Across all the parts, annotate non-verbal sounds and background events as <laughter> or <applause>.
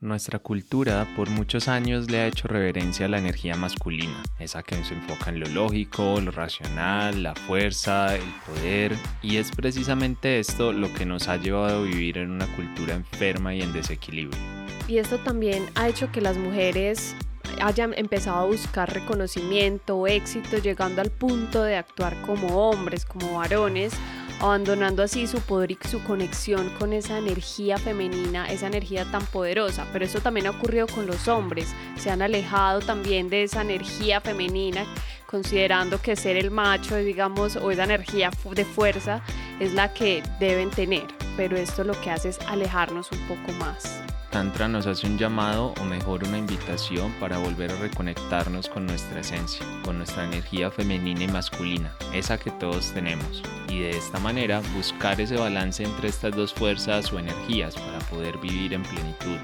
Nuestra cultura por muchos años le ha hecho reverencia a la energía masculina, esa que se enfoca en lo lógico, lo racional, la fuerza, el poder, y es precisamente esto lo que nos ha llevado a vivir en una cultura enferma y en desequilibrio. Y esto también ha hecho que las mujeres hayan empezado a buscar reconocimiento o éxito, llegando al punto de actuar como hombres, como varones, abandonando así su poder y su conexión con esa energía femenina, esa energía tan poderosa. Pero eso también ha ocurrido con los hombres, se han alejado también de esa energía femenina, considerando que ser el macho, digamos, o esa energía de fuerza es la que deben tener. Pero esto lo que hace es alejarnos un poco más. Tantra nos hace un llamado o mejor una invitación para volver a reconectarnos con nuestra esencia, con nuestra energía femenina y masculina, esa que todos tenemos, y de esta manera buscar ese balance entre estas dos fuerzas o energías para poder vivir en plenitud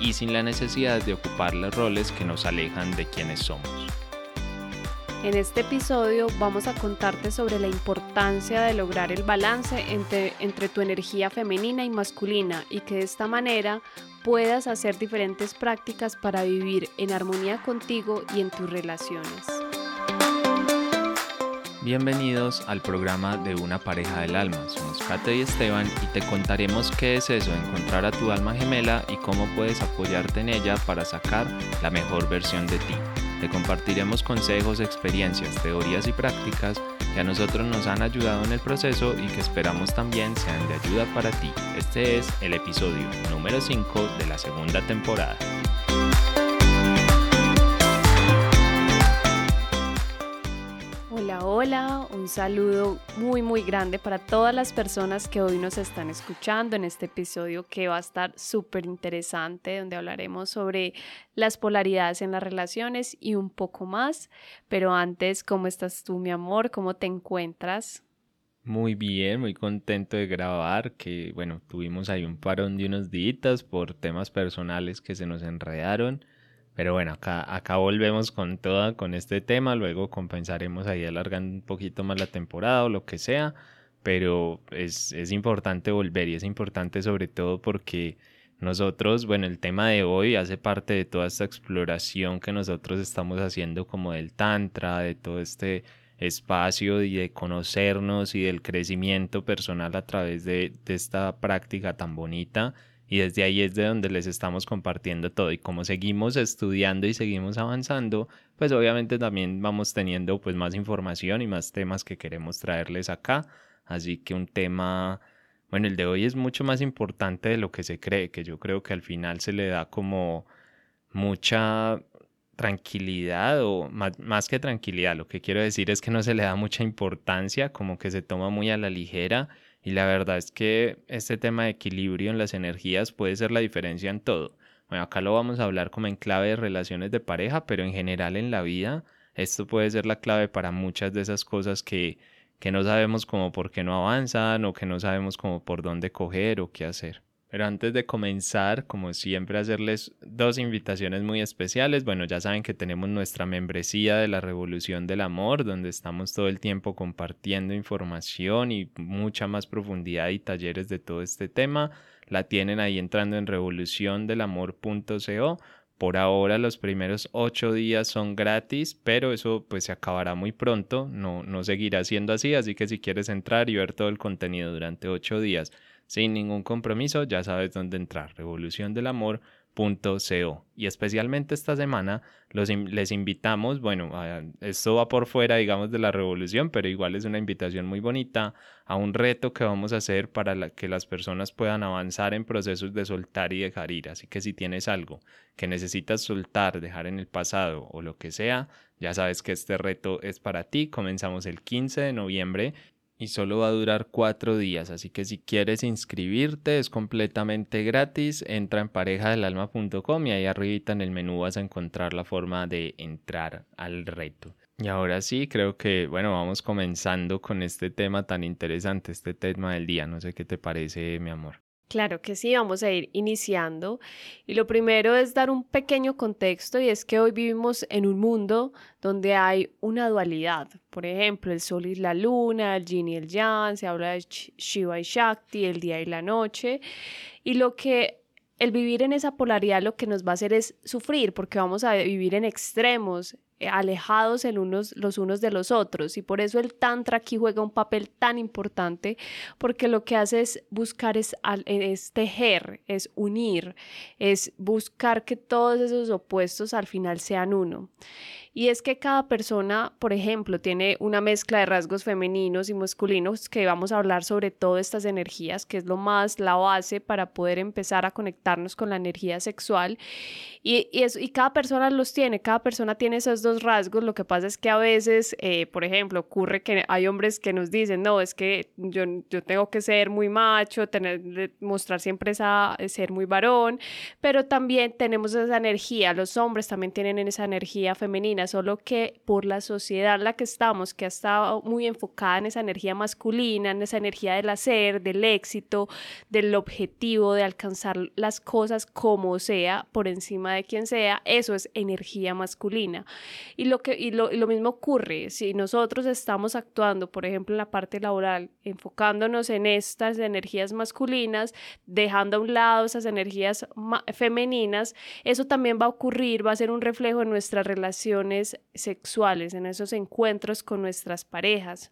y sin la necesidad de ocupar los roles que nos alejan de quienes somos. En este episodio vamos a contarte sobre la importancia de lograr el balance entre, entre, tu energía femenina y masculina y que de esta manera puedas hacer diferentes prácticas para vivir en armonía contigo y en tus relaciones. Bienvenidos al programa de Una pareja del alma. Somos Kate y Esteban y te contaremos qué es eso, encontrar a tu alma gemela y cómo puedes apoyarte en ella para sacar la mejor versión de ti. Te compartiremos consejos, experiencias, teorías y prácticas que a nosotros nos han ayudado en el proceso y que esperamos también sean de ayuda para ti. Este es el episodio número 5 de la segunda temporada. Hola, un saludo muy muy grande para todas las personas que hoy nos están escuchando en este episodio que va a estar súper interesante, donde hablaremos sobre las polaridades en las relaciones y un poco más. Pero antes, ¿cómo estás tú, mi amor? ¿Cómo te encuentras? Muy bien, muy contento de grabar, que bueno, tuvimos ahí un parón de unos días por temas personales que se nos enredaron pero bueno, acá, acá volvemos con toda, con este tema, luego compensaremos ahí alargando un poquito más la temporada o lo que sea, pero es, es importante volver y es importante sobre todo porque nosotros, bueno, el tema de hoy hace parte de toda esta exploración que nosotros estamos haciendo como del tantra, de todo este espacio y de conocernos y del crecimiento personal a través de, de esta práctica tan bonita y desde ahí es de donde les estamos compartiendo todo. Y como seguimos estudiando y seguimos avanzando, pues obviamente también vamos teniendo pues más información y más temas que queremos traerles acá, así que un tema, bueno, el de hoy es mucho más importante de lo que se cree, que yo creo que al final se le da como mucha tranquilidad o más, más que tranquilidad, lo que quiero decir es que no se le da mucha importancia, como que se toma muy a la ligera y la verdad es que este tema de equilibrio en las energías puede ser la diferencia en todo. Bueno, acá lo vamos a hablar como en clave de relaciones de pareja, pero en general en la vida esto puede ser la clave para muchas de esas cosas que, que no sabemos como por qué no avanzan o que no sabemos como por dónde coger o qué hacer. Pero antes de comenzar, como siempre, hacerles dos invitaciones muy especiales. Bueno, ya saben que tenemos nuestra membresía de la Revolución del Amor, donde estamos todo el tiempo compartiendo información y mucha más profundidad y talleres de todo este tema. La tienen ahí entrando en revoluciondelamor.co. Por ahora los primeros ocho días son gratis, pero eso pues se acabará muy pronto, no, no seguirá siendo así, así que si quieres entrar y ver todo el contenido durante ocho días sin ningún compromiso, ya sabes dónde entrar, revoluciondelamor.co. Y especialmente esta semana los, les invitamos, bueno, esto va por fuera, digamos, de la revolución, pero igual es una invitación muy bonita a un reto que vamos a hacer para que las personas puedan avanzar en procesos de soltar y dejar ir. Así que si tienes algo que necesitas soltar, dejar en el pasado o lo que sea, ya sabes que este reto es para ti. Comenzamos el 15 de noviembre y solo va a durar cuatro días, así que si quieres inscribirte es completamente gratis, entra en parejadelalma.com y ahí arriba en el menú vas a encontrar la forma de entrar al reto. Y ahora sí, creo que, bueno, vamos comenzando con este tema tan interesante, este tema del día, no sé qué te parece, mi amor. Claro que sí, vamos a ir iniciando. Y lo primero es dar un pequeño contexto y es que hoy vivimos en un mundo donde hay una dualidad. Por ejemplo, el sol y la luna, el yin y el yang, se habla de Shiva y Shakti, el día y la noche. Y lo que el vivir en esa polaridad lo que nos va a hacer es sufrir porque vamos a vivir en extremos, alejados el unos, los unos de los otros. Y por eso el Tantra aquí juega un papel tan importante, porque lo que hace es buscar, es, tejer, es unir, es buscar que todos esos opuestos al final sean uno. Y es que cada persona, por ejemplo, tiene una mezcla de rasgos femeninos y masculinos que vamos a hablar sobre todas estas energías, que es lo más la base para poder empezar a conectarnos con la energía sexual. Y, y, y cada persona los tiene, cada persona tiene esos dos rasgos. Lo que pasa es que a veces, eh, por ejemplo, ocurre que hay hombres que nos dicen, no, es que yo, yo tengo que ser muy macho, tener, mostrar siempre esa, ser muy varón, pero también tenemos esa energía, los hombres también tienen esa energía femenina solo que por la sociedad en la que estamos, que ha estado muy enfocada en esa energía masculina, en esa energía del hacer, del éxito, del objetivo, de alcanzar las cosas como sea, por encima de quien sea, eso es energía masculina. Y lo, que, y lo, y lo mismo ocurre si nosotros estamos actuando, por ejemplo, en la parte laboral, enfocándonos en estas energías masculinas, dejando a un lado esas energías femeninas, eso también va a ocurrir, va a ser un reflejo en nuestras relaciones sexuales, en esos encuentros con nuestras parejas.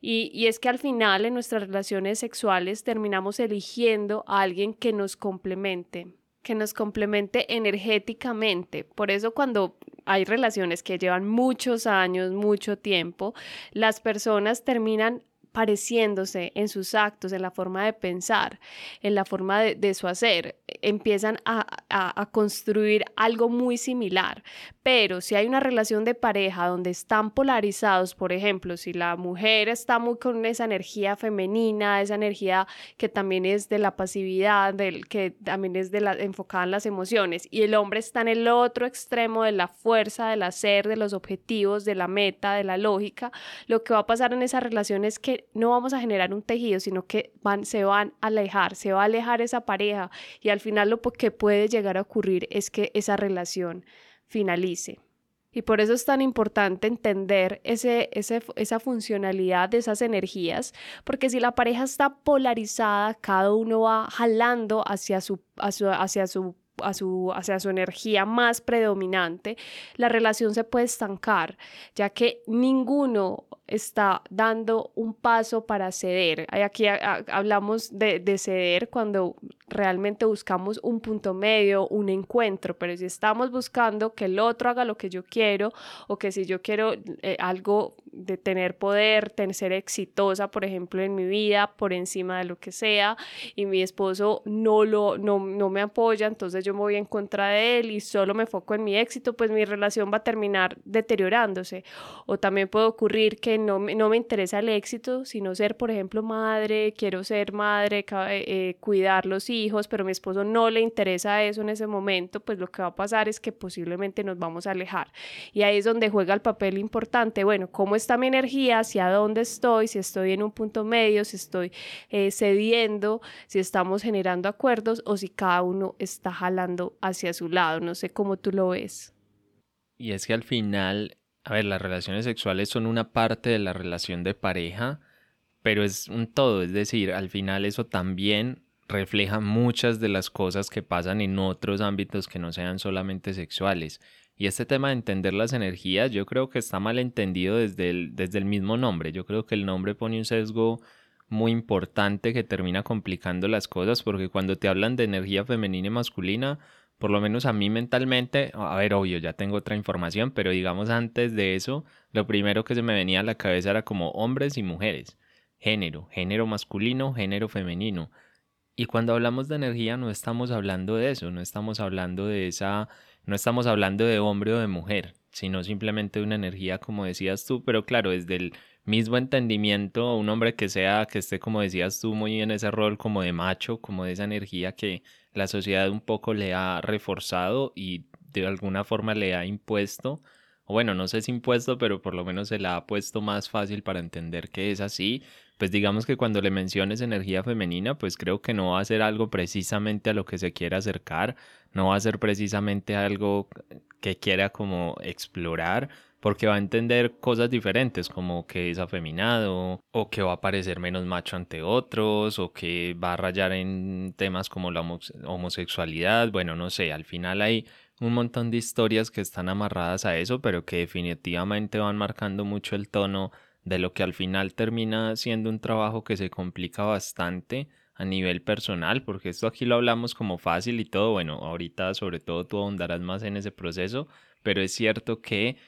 Y, y es que al final en nuestras relaciones sexuales terminamos eligiendo a alguien que nos complemente que nos complemente energéticamente. Por eso cuando hay relaciones que llevan muchos años, mucho tiempo, las personas terminan pareciéndose en sus actos, en la forma de pensar, en la forma de, su hacer, empiezan a, a, construir algo muy similar. Pero si hay una relación de pareja donde están polarizados, por ejemplo, si la mujer está muy con esa energía femenina, esa energía que también es de la pasividad, del, que también es de la, enfocada en las emociones, y el hombre está en el otro extremo de la fuerza, del hacer, de los objetivos, de la meta, de la lógica, lo que va a pasar en esa relación es que no vamos a generar un tejido, sino que se van a alejar, se va a alejar esa pareja y al final lo que puede llegar a ocurrir es que esa relación finalice. Y por eso es tan importante entender ese, esa funcionalidad de esas energías, porque si la pareja está polarizada, cada uno va jalando hacia su, hacia su a su, hacia su energía más predominante, la relación se puede estancar, ya que ninguno está dando un paso para ceder. Aquí hablamos de, de, ceder cuando realmente buscamos un punto medio, un encuentro, pero si estamos buscando que el otro haga lo que yo quiero o que si yo quiero eh, algo de tener poder, tener, ser exitosa, por ejemplo, en mi vida, por encima de lo que sea, y mi esposo no, lo, no, no me apoya, entonces yo voy en contra de él y solo me foco en mi éxito, pues mi relación va a terminar deteriorándose. O también puede ocurrir que no, no me interesa el éxito, sino ser, por ejemplo, madre, quiero ser madre, eh, cuidar los hijos, pero a mi esposo no le interesa eso en ese momento, pues lo que va a pasar es que posiblemente nos vamos a alejar. Y ahí es donde juega el papel importante, bueno, ¿cómo está mi energía? ¿Hacia dónde estoy? Si estoy en un punto medio, si estoy eh, cediendo, si estamos generando acuerdos o si cada uno está jalando hacia su lado. No sé cómo tú lo ves. Y es que al final, a ver, las relaciones sexuales son una parte de la relación de pareja, pero es un todo, es decir, al final eso también refleja muchas de las cosas que pasan en otros ámbitos que no sean solamente sexuales. Y este tema de entender las energías, yo creo que está mal entendido desde el, desde el mismo nombre. Yo creo que el nombre pone un sesgo muy importante que termina complicando las cosas porque cuando te hablan de energía femenina y masculina, por lo menos a mí mentalmente, a ver, obvio, ya tengo otra información, pero digamos antes de eso, lo primero que se me venía a la cabeza era como hombres y mujeres, género, género masculino, género femenino. Y cuando hablamos de energía no estamos hablando de eso, no estamos hablando de esa no estamos hablando de hombre o de mujer, sino simplemente de una energía, como decías tú, pero claro, desde el mismo entendimiento, un hombre que sea, que esté, como decías tú, muy en ese rol como de macho, como de esa energía que la sociedad un poco le ha reforzado y de alguna forma le ha impuesto, o bueno, no sé si impuesto, pero por lo menos se la ha puesto más fácil para entender que es así, pues digamos que cuando le menciones energía femenina, pues creo que no va a ser algo precisamente a lo que se quiera acercar, no va a ser precisamente algo que quiera como explorar, porque va a entender cosas diferentes como que es afeminado o que va a parecer menos macho ante otros o que va a rayar en temas como la homosexualidad, bueno, no sé, al final hay un montón de historias que están amarradas a eso, pero que definitivamente van marcando mucho el tono de lo que al final termina siendo un trabajo que se complica bastante a nivel personal, porque esto aquí lo hablamos como fácil y todo, bueno, ahorita sobre todo tú ahondarás más en ese proceso, pero es cierto que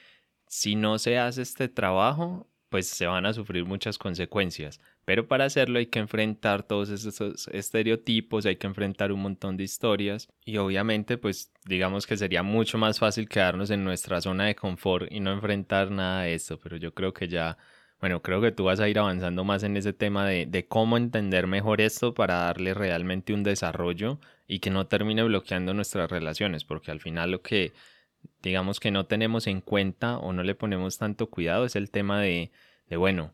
si no se hace este trabajo, pues se van a sufrir muchas consecuencias. Pero para hacerlo hay que enfrentar todos esos estereotipos, hay que enfrentar un montón de historias y obviamente pues digamos que sería mucho más fácil quedarnos en nuestra zona de confort y no enfrentar nada de esto, pero yo creo que ya, bueno, creo que tú vas a ir avanzando más en ese tema de, cómo entender mejor esto para darle realmente un desarrollo y que no termine bloqueando nuestras relaciones, porque al final lo que digamos que no tenemos en cuenta o no le ponemos tanto cuidado es el tema de, de bueno,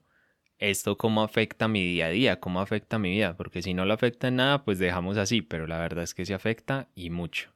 esto cómo afecta mi día a día, cómo afecta mi vida, porque si no lo afecta en nada, pues dejamos así, pero la verdad es que se afecta y mucho.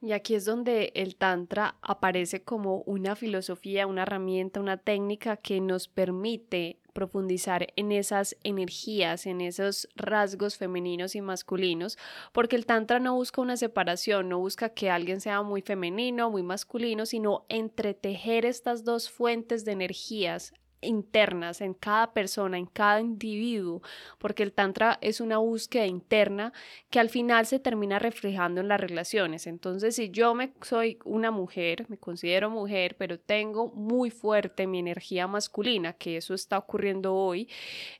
Y aquí es donde el Tantra aparece como una filosofía, una herramienta, una técnica que nos permite profundizar en esas energías, en esos rasgos femeninos y masculinos, porque el Tantra no busca una separación, no busca que alguien sea muy femenino, muy masculino, sino entretejer estas dos fuentes de energías internas en cada persona, en cada individuo, porque el tantra es una búsqueda interna que al final se termina reflejando en las relaciones. Entonces, si yo me soy una mujer, me considero mujer, pero tengo muy fuerte mi energía masculina, que eso está ocurriendo hoy,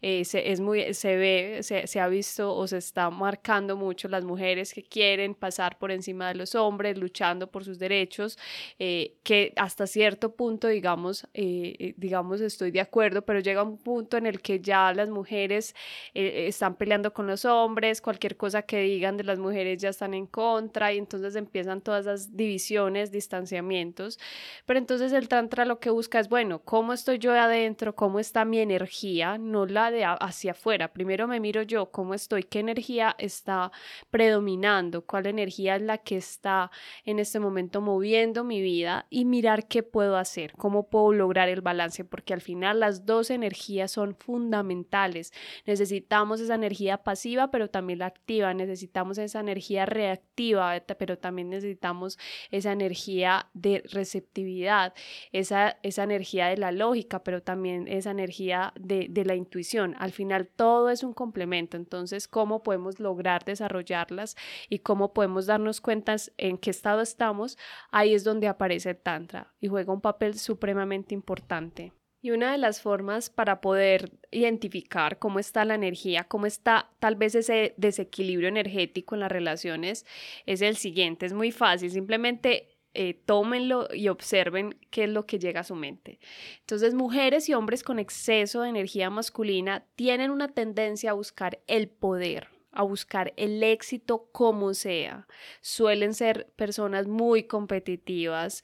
eh, se, es muy, se ve, se, ha visto o se está marcando mucho las mujeres que quieren pasar por encima de los hombres, luchando por sus derechos, eh, que hasta cierto punto, digamos, eh, digamos, estoy de acuerdo, pero llega un punto en el que ya las mujeres eh, están peleando con los hombres, cualquier cosa que digan de las mujeres ya están en contra y entonces empiezan todas las divisiones, distanciamientos. Pero entonces el tantra lo que busca es, bueno, ¿cómo estoy yo adentro? ¿Cómo está mi energía? No la de hacia afuera. Primero me miro yo, ¿cómo estoy? ¿Qué energía está predominando? ¿Cuál energía es la que está en este momento moviendo mi vida? Y mirar qué puedo hacer, cómo puedo lograr el balance, porque al final las dos energías son fundamentales. Necesitamos esa energía pasiva, pero también la activa. Necesitamos esa energía reactiva, pero también necesitamos esa energía de receptividad, esa, esa energía de la lógica, pero también esa energía de, de la intuición. Al final todo es un complemento. Entonces, ¿cómo podemos lograr desarrollarlas y cómo podemos darnos cuenta en qué estado estamos? Ahí es donde aparece el Tantra y juega un papel supremamente importante. Y una de las formas para poder identificar cómo está la energía, cómo está tal vez ese desequilibrio energético en las relaciones, es el siguiente. Es muy fácil, simplemente eh, tómenlo y observen qué es lo que llega a su mente. Entonces, mujeres y hombres con exceso de energía masculina tienen una tendencia a buscar el poder, a buscar el éxito como sea. Suelen ser personas muy competitivas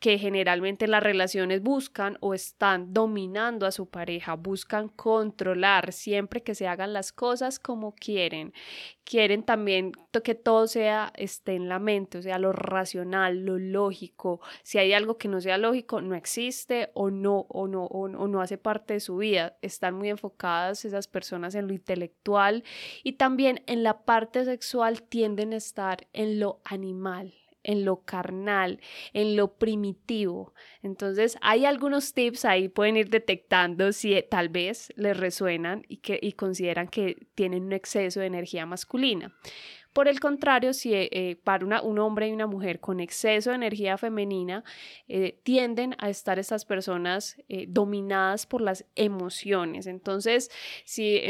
que generalmente las relaciones buscan o están dominando a su pareja, buscan controlar siempre que se hagan las cosas como quieren. Quieren también que todo sea esté en la mente, o sea, lo racional, lo lógico. Si hay algo que no sea lógico, no existe o no o no o, o no hace parte de su vida. Están muy enfocadas esas personas en lo intelectual y también en la parte sexual tienden a estar en lo animal, en lo carnal, en lo primitivo. Entonces, hay algunos tips ahí, pueden ir detectando si eh, tal vez les resuenan y, que, y consideran que tienen un exceso de energía masculina. Por el contrario, si eh, eh, para una, un hombre y una mujer con exceso de energía femenina, eh, tienden a estar estas personas dominadas por las emociones. Entonces, si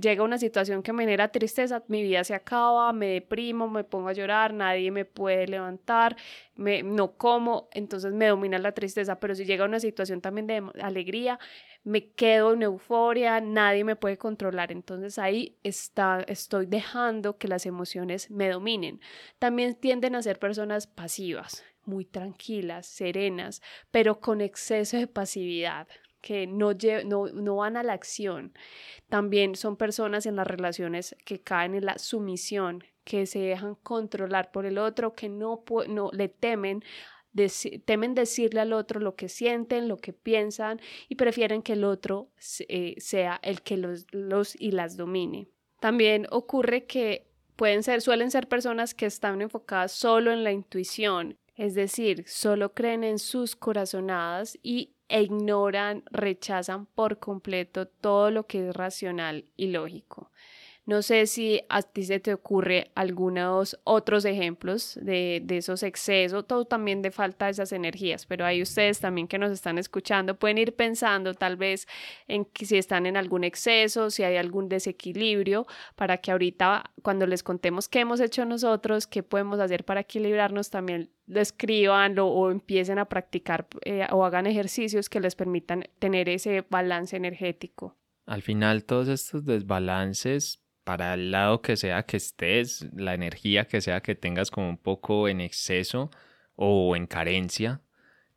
llega una situación que me genera tristeza, mi vida se acaba, me deprimo, me pongo a llorar, nadie me puede levantar, me, no como, entonces me domina la tristeza. Pero si llega una situación también de alegría, me quedo en euforia, nadie me puede controlar. Entonces ahí está, estoy dejando que las emociones me dominen. También tienden a ser personas pasivas, muy tranquilas, serenas, pero con exceso de pasividad que no, no, no, van a la acción. También son personas en las relaciones que caen en la sumisión, que se dejan controlar por el otro, que no, no le temen temen decirle al otro lo que sienten, lo que piensan y prefieren que el otro eh, sea el que los, los y las domine. También ocurre que pueden ser, suelen ser personas que están enfocadas solo en la intuición, es decir, solo creen en sus corazonadas y e ignoran, rechazan por completo todo lo que es racional y lógico. No sé si a ti se te ocurre algunos otros ejemplos de, esos excesos, todo también de falta de esas energías, pero hay ustedes también que nos están escuchando pueden ir pensando tal vez en que si están en algún exceso, si hay algún desequilibrio, para que ahorita cuando les contemos qué hemos hecho nosotros, qué podemos hacer para equilibrarnos, también lo escriban o, empiecen a practicar eh, o hagan ejercicios que les permitan tener ese balance energético. Al final todos estos desbalances para el lado que sea que estés, la energía que sea que tengas como un poco en exceso o en carencia,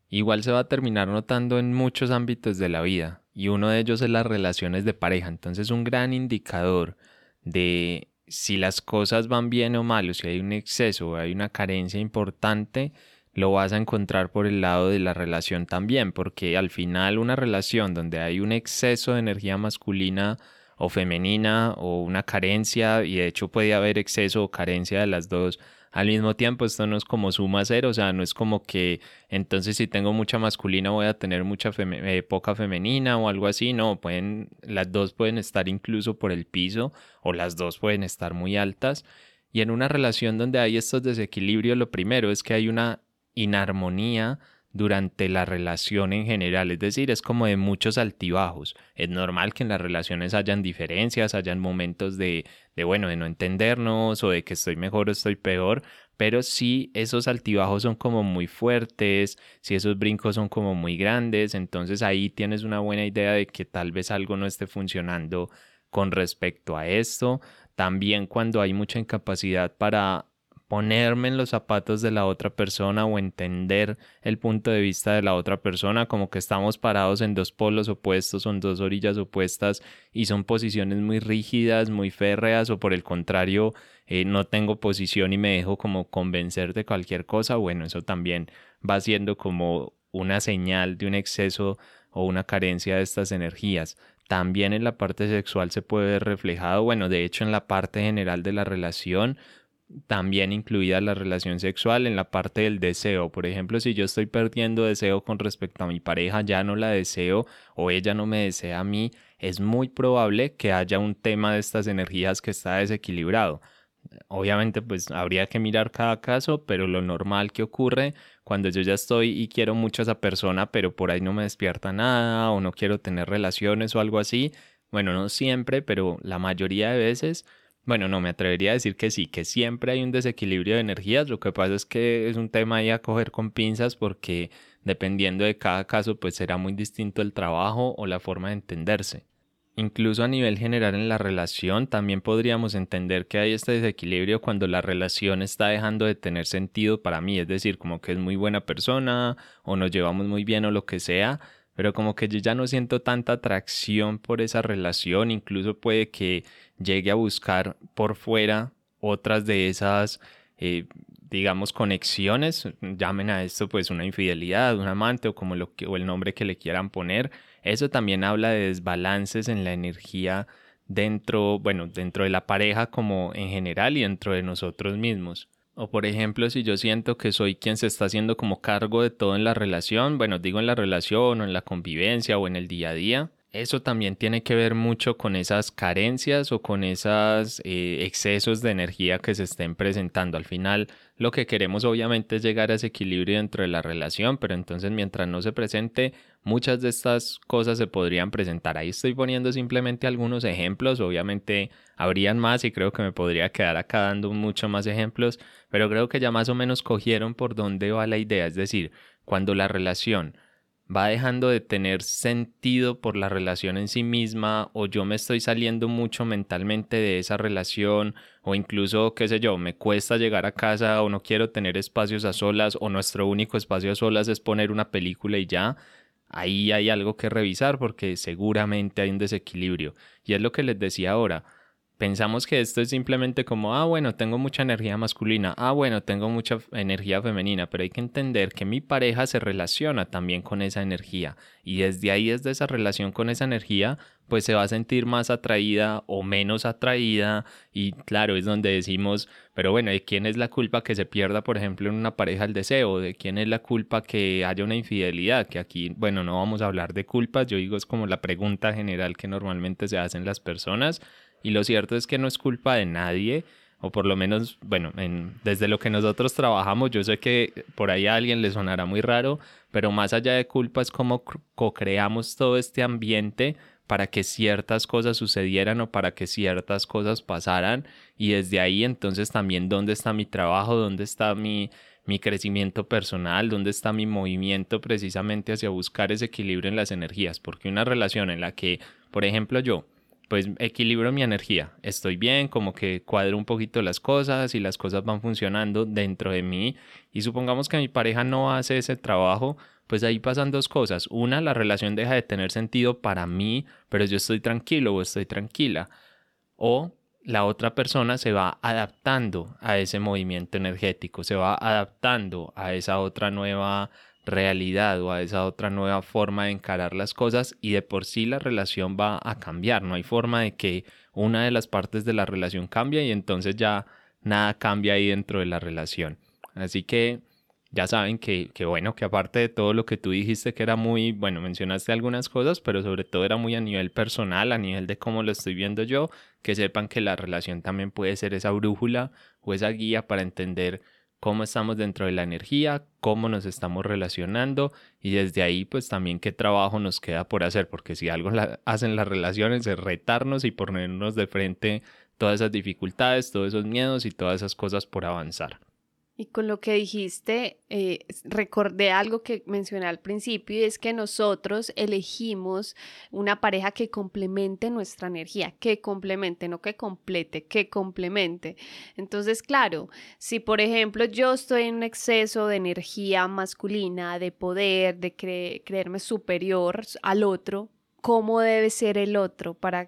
igual se va a terminar notando en muchos ámbitos de la vida y uno de ellos es las relaciones de pareja. Entonces un gran indicador de si las cosas van bien o mal o si hay un exceso o hay una carencia importante, lo vas a encontrar por el lado de la relación también, porque al final una relación donde hay un exceso de energía masculina o femenina o una carencia y de hecho puede haber exceso o carencia de las dos al mismo tiempo. Esto no es como suma cero, o sea, no es como que entonces si tengo mucha masculina voy a tener mucha eh, poca femenina o algo así. No, pueden, las dos pueden estar incluso por el piso o las dos pueden estar muy altas. Y en una relación donde hay estos desequilibrios, lo primero es que hay una inarmonía durante la relación en general, es decir, es como de muchos altibajos. Es normal que en las relaciones hayan diferencias, hayan momentos de, de bueno, de no entendernos o de que estoy mejor o estoy peor, pero si esos altibajos son como muy fuertes, si esos brincos son como muy grandes, entonces ahí tienes una buena idea de que tal vez algo no esté funcionando con respecto a esto. También cuando hay mucha incapacidad para ponerme en los zapatos de la otra persona o entender el punto de vista de la otra persona, como que estamos parados en dos polos opuestos, son dos orillas opuestas y son posiciones muy rígidas, muy férreas o por el contrario, eh, no tengo posición y me dejo como convencer de cualquier cosa, bueno, eso también va siendo como una señal de un exceso o una carencia de estas energías. También en la parte sexual se puede ver reflejado, bueno, de hecho en la parte general de la relación, también incluida la relación sexual en la parte del deseo. Por ejemplo, si yo estoy perdiendo deseo con respecto a mi pareja, ya no la deseo o ella no me desea a mí, es muy probable que haya un tema de estas energías que está desequilibrado. Obviamente, pues habría que mirar cada caso, pero lo normal que ocurre cuando yo ya estoy y quiero mucho a esa persona, pero por ahí no me despierta nada o no quiero tener relaciones o algo así, bueno, no siempre, pero la mayoría de veces bueno, no, me atrevería a decir que sí, que siempre hay un desequilibrio de energías. Lo que pasa es que es un tema ahí a coger con pinzas porque dependiendo de cada caso, pues será muy distinto el trabajo o la forma de entenderse. Incluso a nivel general en la relación también podríamos entender que hay este desequilibrio cuando la relación está dejando de tener sentido para mí, es decir, como que es muy buena persona o nos llevamos muy bien o lo que sea, pero como que yo ya no siento tanta atracción por esa relación, incluso puede que llegue a buscar por fuera otras de esas, eh, digamos, conexiones, llamen a esto pues una infidelidad, un amante o como lo que, o el nombre que le quieran poner, eso también habla de desbalances en la energía dentro, bueno, dentro de la pareja como en general y dentro de nosotros mismos. O por ejemplo, si yo siento que soy quien se está haciendo como cargo de todo en la relación, bueno, digo en la relación o en la convivencia o en el día a día, eso también tiene que ver mucho con esas carencias o con esos eh, excesos de energía que se estén presentando. Al final, lo que queremos obviamente es llegar a ese equilibrio dentro de la relación, pero entonces mientras no se presente, muchas de estas cosas se podrían presentar. Ahí estoy poniendo simplemente algunos ejemplos, obviamente habrían más y creo que me podría quedar acá dando mucho más ejemplos, pero creo que ya más o menos cogieron por dónde va la idea, es decir, cuando la relación va dejando de tener sentido por la relación en sí misma o yo me estoy saliendo mucho mentalmente de esa relación o incluso, qué sé yo, me cuesta llegar a casa o no quiero tener espacios a solas o nuestro único espacio a solas es poner una película y ya, ahí hay algo que revisar porque seguramente hay un desequilibrio. Y es lo que les decía ahora, pensamos que esto es simplemente como, ah, bueno, tengo mucha energía masculina, ah, bueno, tengo mucha energía femenina, pero hay que entender que mi pareja se relaciona también con esa energía y desde ahí, desde esa relación con esa energía, pues se va a sentir más atraída o menos atraída y claro, es donde decimos, pero bueno, ¿de quién es la culpa que se pierda, por ejemplo, en una pareja el deseo? ¿De quién es la culpa que haya una infidelidad? Que aquí, bueno, no vamos a hablar de culpas, yo digo es como la pregunta general que normalmente se hacen las personas y lo cierto es que no es culpa de nadie, o por lo menos, bueno, desde lo que nosotros trabajamos, yo sé que por ahí a alguien le sonará muy raro, pero más allá de culpa es como co-creamos todo este ambiente para que ciertas cosas sucedieran o para que ciertas cosas pasaran. Y desde ahí entonces también dónde está mi trabajo, dónde está mi, mi crecimiento personal, dónde está mi movimiento precisamente hacia buscar ese equilibrio en las energías, porque una relación en la que, por ejemplo, yo pues equilibro mi energía. Estoy bien, como que cuadro un poquito las cosas y las cosas van funcionando dentro de mí. Y supongamos que mi pareja no hace ese trabajo, pues ahí pasan dos cosas. Una, la relación deja de tener sentido para mí, pero yo estoy tranquilo o estoy tranquila. O la otra persona se va adaptando a ese movimiento energético, se va adaptando a esa otra nueva realidad o a esa otra nueva forma de encarar las cosas y de por sí la relación va a cambiar. No hay forma de que una de las partes de la relación cambie y entonces ya nada cambia ahí dentro de la relación. Así que ya saben que, que, bueno, que aparte de todo lo que tú dijiste que era muy, bueno, mencionaste algunas cosas, pero sobre todo era muy a nivel personal, a nivel de cómo lo estoy viendo yo, que sepan que la relación también puede ser esa brújula o esa guía para entender cómo estamos dentro de la energía, cómo nos estamos relacionando y desde ahí pues también qué trabajo nos queda por hacer, porque si algo hacen las relaciones es retarnos y ponernos de frente todas esas dificultades, todos esos miedos y todas esas cosas por avanzar. Y con lo que dijiste, eh, recordé algo que mencioné al principio y es que nosotros elegimos una pareja que complemente nuestra energía, que complemente, no que complete, que complemente. Entonces, claro, si por ejemplo yo estoy en un exceso de energía masculina, de poder, de creerme superior al otro, ¿cómo debe ser el otro para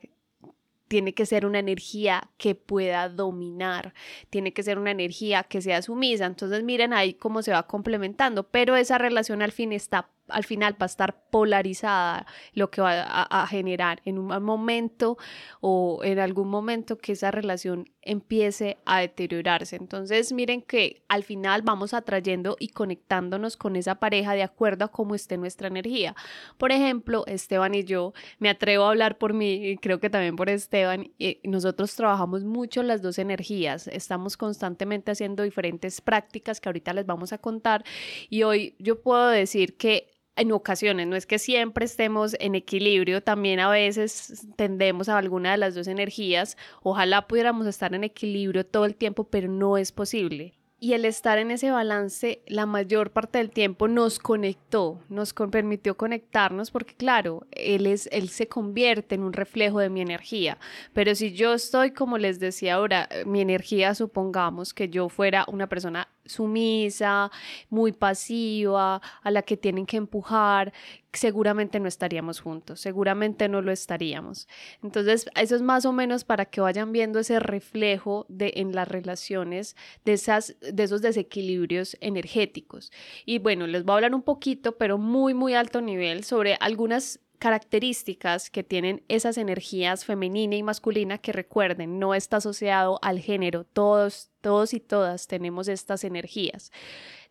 tiene que ser una energía que pueda dominar, tiene que ser una energía que sea sumisa. Entonces miren ahí cómo se va complementando, pero esa relación al fin está al final va a estar polarizada lo que va a, generar en un momento o en algún momento que esa relación empiece a deteriorarse. Entonces miren que al final vamos atrayendo y conectándonos con esa pareja de acuerdo a cómo esté nuestra energía. Por ejemplo, Esteban y yo, me atrevo a hablar por mí y creo que también por Esteban, y nosotros trabajamos mucho las dos energías, estamos constantemente haciendo diferentes prácticas que ahorita les vamos a contar y hoy yo puedo decir que en ocasiones, no es que siempre estemos en equilibrio, también a veces tendemos a alguna de las dos energías, ojalá pudiéramos estar en equilibrio todo el tiempo, pero no es posible. Y el estar en ese balance la mayor parte del tiempo nos conectó, nos permitió conectarnos porque claro, él es él se convierte en un reflejo de mi energía, pero si yo estoy como les decía ahora, mi energía supongamos que yo fuera una persona sumisa, muy pasiva, a la que tienen que empujar, seguramente no estaríamos juntos, seguramente no lo estaríamos. Entonces, eso es más o menos para que vayan viendo ese reflejo de en las relaciones de esas de esos desequilibrios energéticos. Y bueno, les voy a hablar un poquito, pero muy muy alto nivel sobre algunas características que tienen esas energías femenina y masculina que recuerden, no está asociado al género, todos todos y todas tenemos estas energías.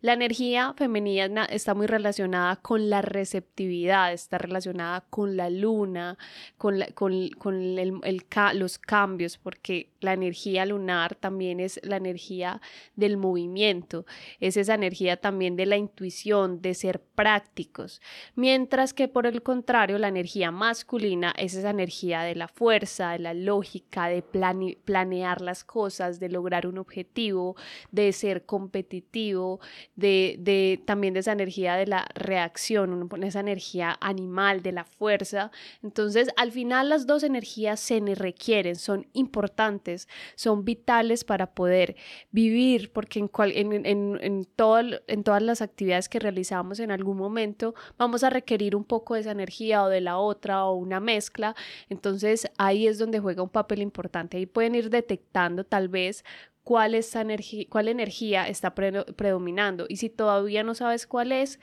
La energía femenina está muy relacionada con la receptividad, está relacionada con la luna, con, con, los cambios, porque la energía lunar también es la energía del movimiento, es esa energía también de la intuición, de ser prácticos, mientras que por el contrario la energía masculina es esa energía de la fuerza, de la lógica, de planear las cosas, de lograr un objetivo objetivo, de ser competitivo, de, de también de esa energía de la reacción, esa energía animal, de la fuerza. Entonces, al final las dos energías se requieren, son importantes, son vitales para poder vivir, porque en, en, en, en, en todas las actividades que realizamos en algún momento vamos a requerir un poco de esa energía o de la otra o una mezcla. Entonces, ahí es donde juega un papel importante. Ahí pueden ir detectando tal vez cuál, energía, cuál energía está predominando. Y si todavía no sabes cuál es,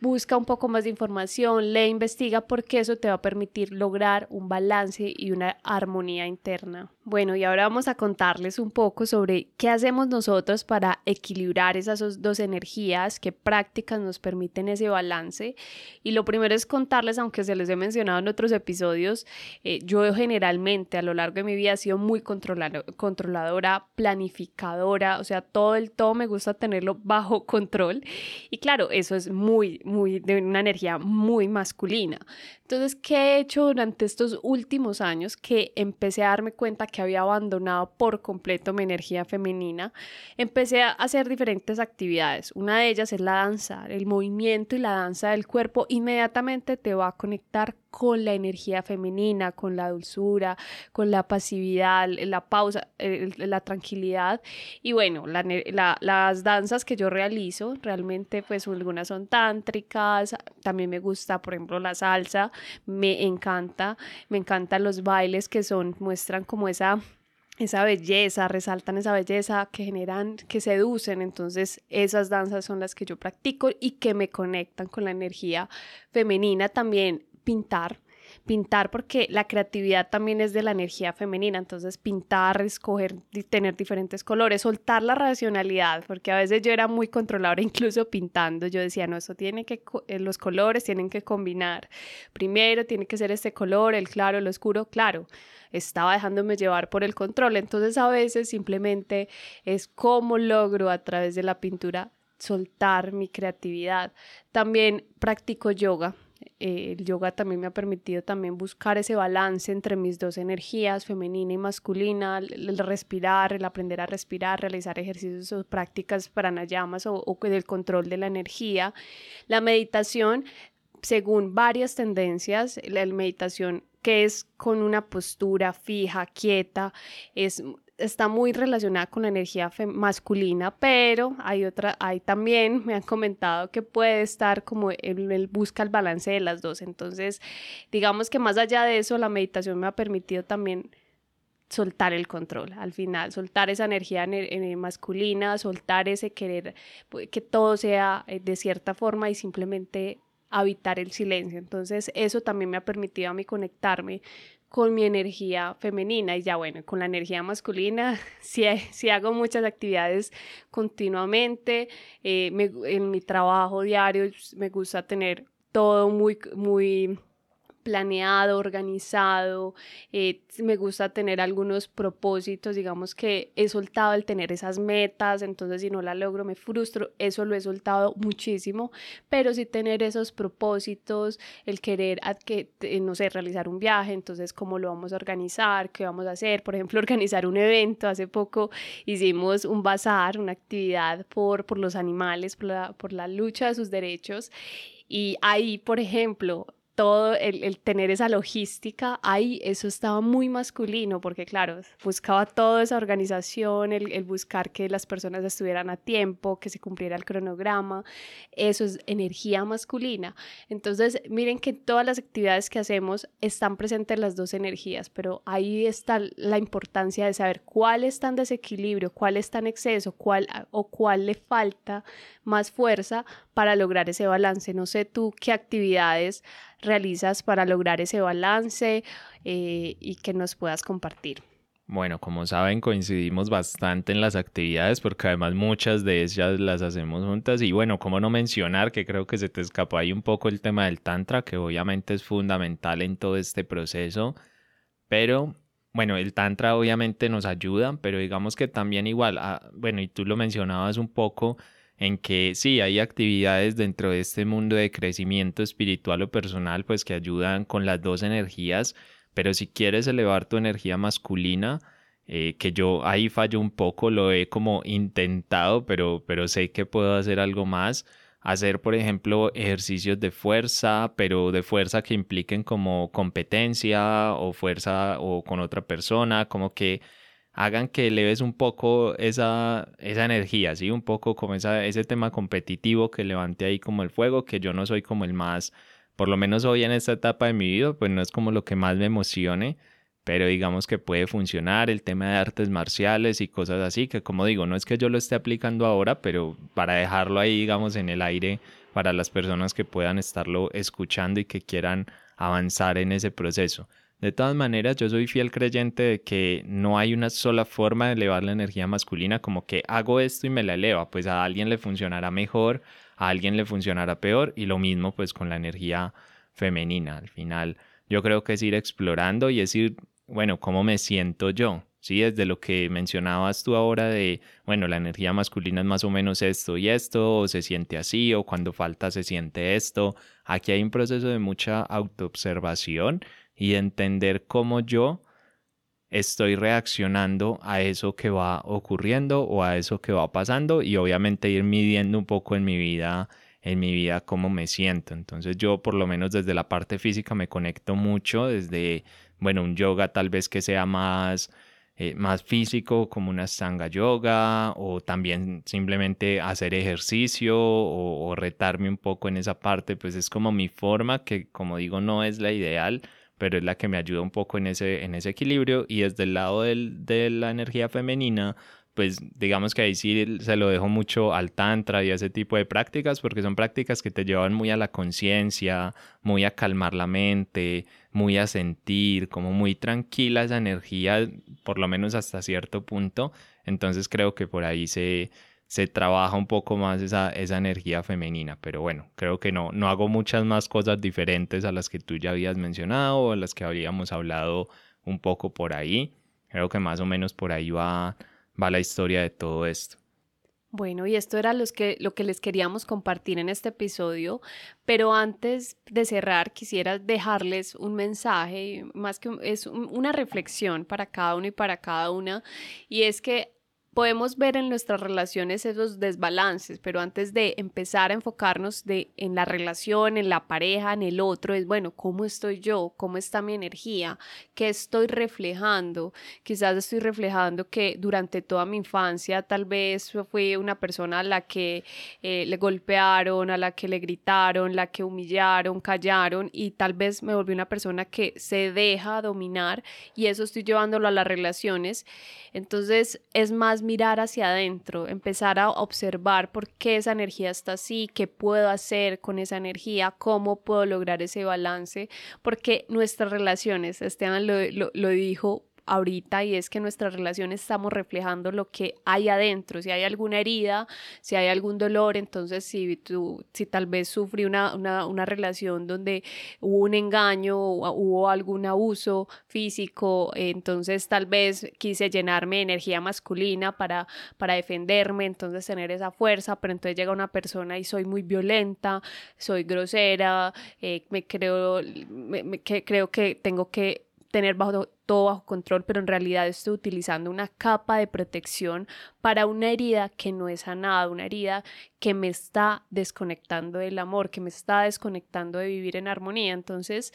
busca un poco más de información, lee, investiga, porque eso te va a permitir lograr un balance y una armonía interna. Bueno, y ahora vamos a contarles un poco sobre qué hacemos nosotros para equilibrar esas dos energías, qué prácticas nos permiten ese balance. Y lo primero es contarles, aunque se les he mencionado en otros episodios, eh, yo generalmente a lo largo de mi vida he sido muy controladora, planificadora, o sea, todo el todo me gusta tenerlo bajo control. Y claro, eso es muy, de una energía muy masculina. Entonces, ¿qué he hecho durante estos últimos años que empecé a darme cuenta que había abandonado por completo mi energía femenina? Empecé a hacer diferentes actividades. Una de ellas es la danza, el movimiento y la danza del cuerpo inmediatamente te va a conectar con la energía femenina, con la dulzura, con la pasividad, la pausa, la tranquilidad. Y bueno, las danzas que yo realizo, realmente pues algunas son tántricas, también me gusta, por ejemplo, la salsa, me encanta, me encantan los bailes que son, muestran como esa esa belleza, resaltan esa belleza que generan, que seducen. Entonces, esas danzas son las que yo practico y que me conectan con la energía femenina. También pintar, pintar porque la creatividad también es de la energía femenina, entonces pintar, escoger, tener diferentes colores, soltar la racionalidad, porque a veces yo era muy controladora <laughs> incluso pintando, yo decía, no, eso tiene que, eh, los colores tienen que combinar, primero tiene que ser este color, el claro, el oscuro, claro, estaba dejándome llevar por el control, entonces a veces simplemente es cómo logro a través de la pintura soltar mi creatividad. También practico yoga, eh, el yoga también me ha permitido también buscar ese balance entre mis dos energías, femenina y masculina, el, respirar, el aprender a respirar, realizar ejercicios o prácticas pranayamas o, o del control de la energía. La meditación, según varias tendencias, la meditación que es con una postura fija, quieta, es está muy relacionada con la energía masculina, pero hay otra, hay también, me han comentado que puede estar como él, busca el balance de las dos. Entonces, digamos que más allá de eso, la meditación me ha permitido también soltar el control al final, soltar esa energía masculina, soltar ese querer pues, que todo sea eh, de cierta forma y simplemente habitar el silencio. Entonces eso también me ha permitido a mí conectarme con mi energía femenina y ya bueno, con la energía masculina, <laughs> si, si hago muchas actividades continuamente, eh, en mi trabajo diario me gusta tener todo muy, muy planeado, organizado, eh, me gusta tener algunos propósitos, digamos que he soltado el tener esas metas, entonces si no la logro me frustro, eso lo he soltado muchísimo, pero sí tener esos propósitos, el querer, que, no sé, realizar un viaje, entonces cómo lo vamos a organizar, qué vamos a hacer, por ejemplo, <laughs> organizar un evento, hace poco hicimos un bazar, una actividad por, por los animales, por la, por la lucha de sus derechos. Y ahí, por ejemplo, todo el, tener esa logística ahí, eso estaba muy masculino, porque claro, buscaba toda esa organización, el, buscar que las personas estuvieran a tiempo, que se cumpliera el cronograma, eso es energía masculina. Entonces, miren que todas las actividades que hacemos están presentes las dos energías, pero ahí está la importancia de saber cuál está en desequilibrio, cuál está en exceso, cuál o cuál le falta más fuerza para lograr ese balance. No sé tú qué actividades realizas para lograr ese balance eh, y que nos puedas compartir. Bueno, como saben, coincidimos bastante en las actividades porque además muchas de ellas las hacemos juntas y bueno, cómo no mencionar que creo que se te escapó ahí un poco el tema del tantra, que obviamente es fundamental en todo este proceso, pero bueno, el tantra obviamente nos ayuda, pero digamos que también igual, ah, bueno, y tú lo mencionabas un poco, en que sí, hay actividades dentro de este mundo de crecimiento espiritual o personal, pues que ayudan con las dos energías, pero si quieres elevar tu energía masculina, eh, que yo ahí fallo un poco, lo he como intentado, pero, pero sé que puedo hacer algo más. Hacer, por ejemplo, ejercicios de fuerza, pero de fuerza que impliquen como competencia o fuerza o con otra persona, como que hagan que leves un poco esa, esa energía, ¿sí? Un poco como ese tema competitivo que levante ahí como el fuego, que yo no soy como el más, por lo menos hoy en esta etapa de mi vida, pues no es como lo que más me emocione, pero digamos que puede funcionar el tema de artes marciales y cosas así, que como digo, no es que yo lo esté aplicando ahora, pero para dejarlo ahí, digamos, en el aire para las personas que puedan estarlo escuchando y que quieran avanzar en ese proceso. De todas maneras, yo soy fiel creyente de que no hay una sola forma de elevar la energía masculina, como que hago esto y me la eleva, pues a alguien le funcionará mejor, a alguien le funcionará peor y lo mismo pues con la energía femenina. Al final, yo creo que es ir explorando y es ir bueno, ¿cómo me siento yo? Sí, desde lo que mencionabas tú ahora de, bueno, la energía masculina es más o menos esto y esto, o se siente así, o cuando falta se siente esto. Aquí hay un proceso de mucha autoobservación y de entender cómo yo estoy reaccionando a eso que va ocurriendo o a eso que va pasando y obviamente ir midiendo un poco en mi vida en mi vida cómo me siento. Entonces yo por lo menos desde la parte física me conecto mucho desde bueno, un yoga tal vez que sea más, eh, más físico, como una sanga yoga, o también simplemente hacer ejercicio o, retarme un poco en esa parte, pues es como mi forma, que como digo, no es la ideal, pero es la que me ayuda un poco en ese, en ese equilibrio. Y desde el lado del, de la energía femenina, pues digamos que ahí sí se lo dejo mucho al tantra y a ese tipo de prácticas porque son prácticas que te llevan muy a la conciencia, muy a calmar la mente, muy a sentir, como muy tranquila esa energía, por lo menos hasta cierto punto. Entonces creo que por ahí se, se trabaja un poco más esa, esa energía femenina. Pero bueno, creo que no, no hago muchas más cosas diferentes a las que tú ya habías mencionado o a las que habíamos hablado un poco por ahí. Creo que más o menos por ahí va va la historia de todo esto. Bueno, y esto era los que, lo que les queríamos compartir en este episodio, pero antes de cerrar quisiera dejarles un mensaje, más que es una reflexión para cada uno y para cada una, y es que podemos ver en nuestras relaciones esos desbalances, pero antes de empezar a enfocarnos de, en la relación, en la pareja, en el otro, es bueno, ¿cómo estoy yo? ¿Cómo está mi energía? ¿Qué estoy reflejando? Quizás estoy reflejando que durante toda mi infancia tal vez fui una persona a la que eh, le golpearon, a la que le gritaron, la que humillaron, callaron y tal vez me volví una persona que se deja dominar y eso estoy llevándolo a las relaciones. Entonces es más mirar hacia adentro, empezar a observar por qué esa energía está así, qué puedo hacer con esa energía, cómo puedo lograr ese balance, porque nuestras relaciones, Esteban lo, lo dijo ahorita y es que nuestra relación estamos reflejando lo que hay adentro, si hay alguna herida, si hay algún dolor, entonces si tú, si tal vez sufrí una, una, relación donde hubo un engaño o hubo algún abuso físico, entonces tal vez quise llenarme de energía masculina para, para defenderme, entonces tener esa fuerza, pero entonces llega una persona y soy muy violenta, soy grosera, eh, me creo, me, que, creo que tengo que tener bajo, todo bajo control, pero en realidad estoy utilizando una capa de protección para una herida que no es sanada, una herida que me está desconectando del amor, que me está desconectando de vivir en armonía. Entonces,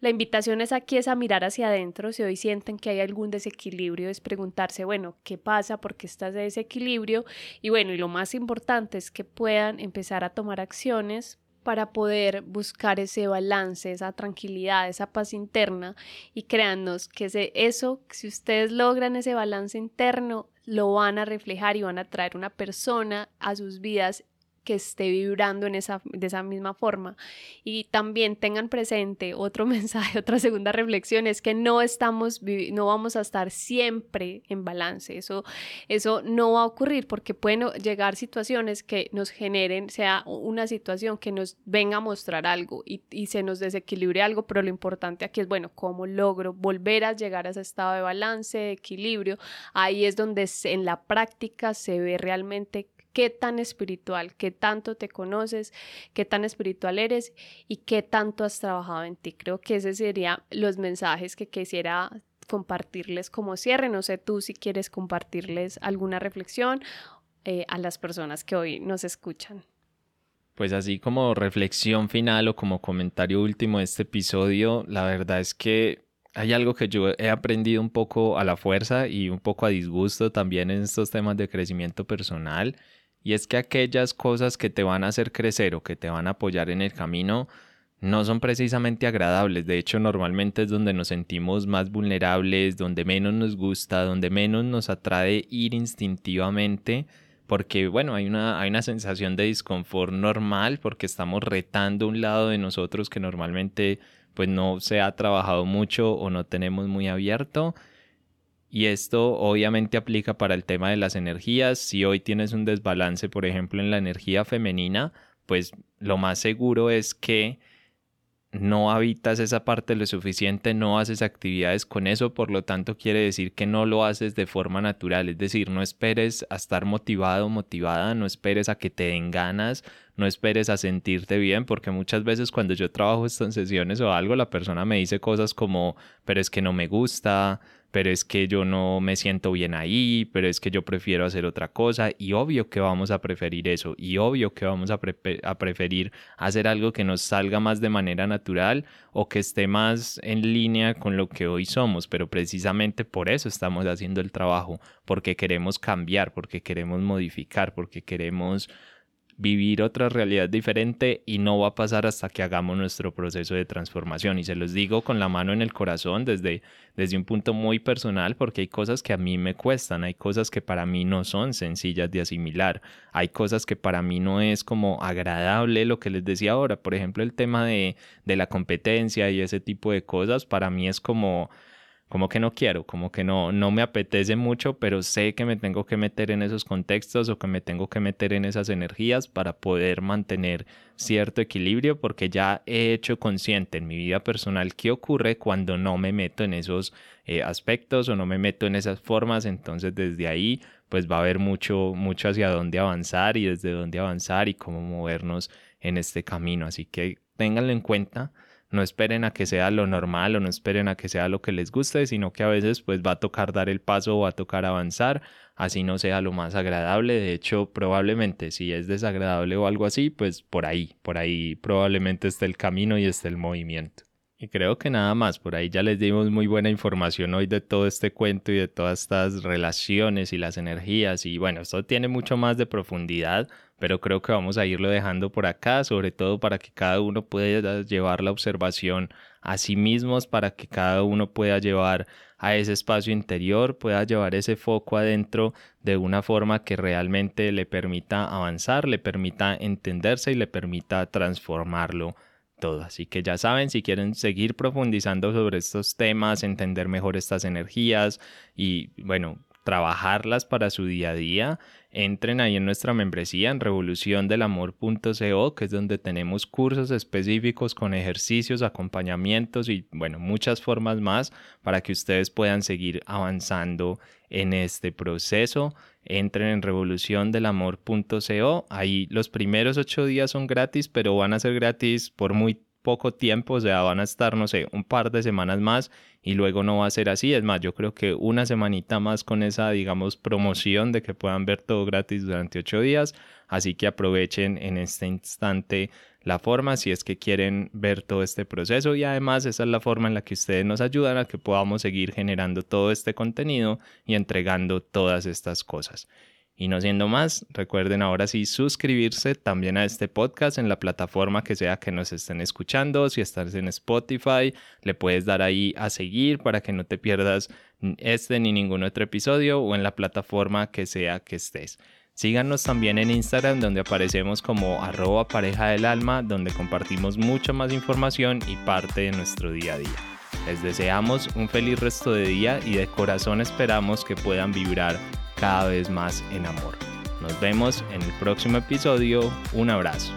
la invitación es aquí es a mirar hacia adentro, si hoy sienten que hay algún desequilibrio, es preguntarse, bueno, ¿qué pasa? ¿Por qué estás de desequilibrio? Y bueno, y lo más importante es que puedan empezar a tomar acciones para poder buscar ese balance, esa tranquilidad, esa paz interna y créannos que eso, si ustedes logran ese balance interno, lo van a reflejar y van a traer una persona a sus vidas que esté vibrando en esa, de esa misma forma. Y también tengan presente otro <laughs> mensaje, otra segunda reflexión, es que no estamos, no vamos a estar siempre en balance. Eso, eso no va a ocurrir porque pueden llegar situaciones que nos generen, sea una situación que nos venga a mostrar algo y, y se nos desequilibre algo, pero lo importante aquí es, bueno, ¿cómo logro volver a llegar a ese estado de balance, de equilibrio? Ahí es donde en la práctica se ve realmente qué tan espiritual, qué tanto te conoces, qué tan espiritual eres y qué tanto has trabajado en ti. Creo que ese serían los mensajes que quisiera compartirles como cierre. No sé tú si quieres compartirles alguna reflexión eh, a las personas que hoy nos escuchan. Pues así como reflexión final o como comentario último de este episodio, la verdad es que hay algo que yo he aprendido un poco a la fuerza y un poco a disgusto también en estos temas de crecimiento personal, y es que aquellas cosas que te van a hacer crecer o que te van a apoyar en el camino no son precisamente agradables, de hecho normalmente es donde nos sentimos más vulnerables, donde menos nos gusta, donde menos nos atrae ir instintivamente, porque bueno, hay una, hay una sensación de disconfort normal porque estamos retando un lado de nosotros que normalmente pues no se ha trabajado mucho o no tenemos muy abierto. Y esto obviamente aplica para el tema de las energías. Si hoy tienes un desbalance, por ejemplo, en la energía femenina, pues lo más seguro es que no habitas esa parte lo suficiente, no haces actividades con eso, por lo tanto quiere decir que no lo haces de forma natural, es decir, no esperes a estar motivado motivada, no esperes a que te den ganas, no esperes a sentirte bien, porque muchas veces cuando yo trabajo estas sesiones o algo, la persona me dice cosas como, pero es que no me gusta, pero es que yo no me siento bien ahí, pero es que yo prefiero hacer otra cosa y obvio que vamos a preferir eso y obvio que vamos a, preferir hacer algo que nos salga más de manera natural o que esté más en línea con lo que hoy somos, pero precisamente por eso estamos haciendo el trabajo, porque queremos cambiar, porque queremos modificar, porque queremos vivir otra realidad diferente y no va a pasar hasta que hagamos nuestro proceso de transformación. Y se los digo con la mano en el corazón desde, desde un punto muy personal porque hay cosas que a mí me cuestan, hay cosas que para mí no son sencillas de asimilar, hay cosas que para mí no es como agradable lo que les decía ahora. Por ejemplo, el tema de, de la competencia y ese tipo de cosas para mí es como como que no quiero, como que no, no me apetece mucho, pero sé que me tengo que meter en esos contextos o que me tengo que meter en esas energías para poder mantener cierto equilibrio, porque ya he hecho consciente en mi vida personal qué ocurre cuando no me meto en esos eh, aspectos o no me meto en esas formas, entonces desde ahí pues va a haber mucho, mucho hacia dónde avanzar y desde dónde avanzar y cómo movernos en este camino, así que ténganlo en cuenta no esperen a que sea lo normal o no esperen a que sea lo que les guste, sino que a veces pues va a tocar dar el paso o va a tocar avanzar, así no sea lo más agradable. De hecho, probablemente si es desagradable o algo así, pues por ahí, por ahí probablemente esté el camino y esté el movimiento. Y creo que nada más, por ahí ya les dimos muy buena información hoy de todo este cuento y de todas estas relaciones y las energías. Y bueno, esto tiene mucho más de profundidad, pero creo que vamos a irlo dejando por acá, sobre todo para que cada uno pueda llevar la observación a sí mismos, para que cada uno pueda llevar a ese espacio interior, pueda llevar ese foco adentro de una forma que realmente le permita avanzar, le permita entenderse y le permita transformarlo todo. Así que ya saben, si quieren seguir profundizando sobre estos temas, entender mejor estas energías y bueno, trabajarlas para su día a día, entren ahí en nuestra membresía en revoluciondelamor.co, que es donde tenemos cursos específicos con ejercicios, acompañamientos y bueno, muchas formas más para que ustedes puedan seguir avanzando en este proceso. Entren en revoluciondelamor.co, ahí los primeros ocho días son gratis, pero van a ser gratis por muy poco tiempo, o sea, van a estar, no sé, un par de semanas más y luego no va a ser así. Es más, yo creo que una semanita más con esa, digamos, promoción de que puedan ver todo gratis durante ocho días. Así que aprovechen en este instante la forma si es que quieren ver todo este proceso y además esa es la forma en la que ustedes nos ayudan a que podamos seguir generando todo este contenido y entregando todas estas cosas. Y no siendo más, recuerden ahora sí suscribirse también a este podcast en la plataforma que sea que nos estén escuchando. Si estás en Spotify, le puedes dar ahí a seguir para que no te pierdas este ni ningún otro episodio o en la plataforma que sea que estés. Síganos también en Instagram donde aparecemos como arroba pareja del alma, donde compartimos mucha más información y parte de nuestro día a día. Les deseamos un feliz resto de día y de corazón esperamos que puedan vibrar cada vez más en amor. Nos vemos en el próximo episodio. Un abrazo.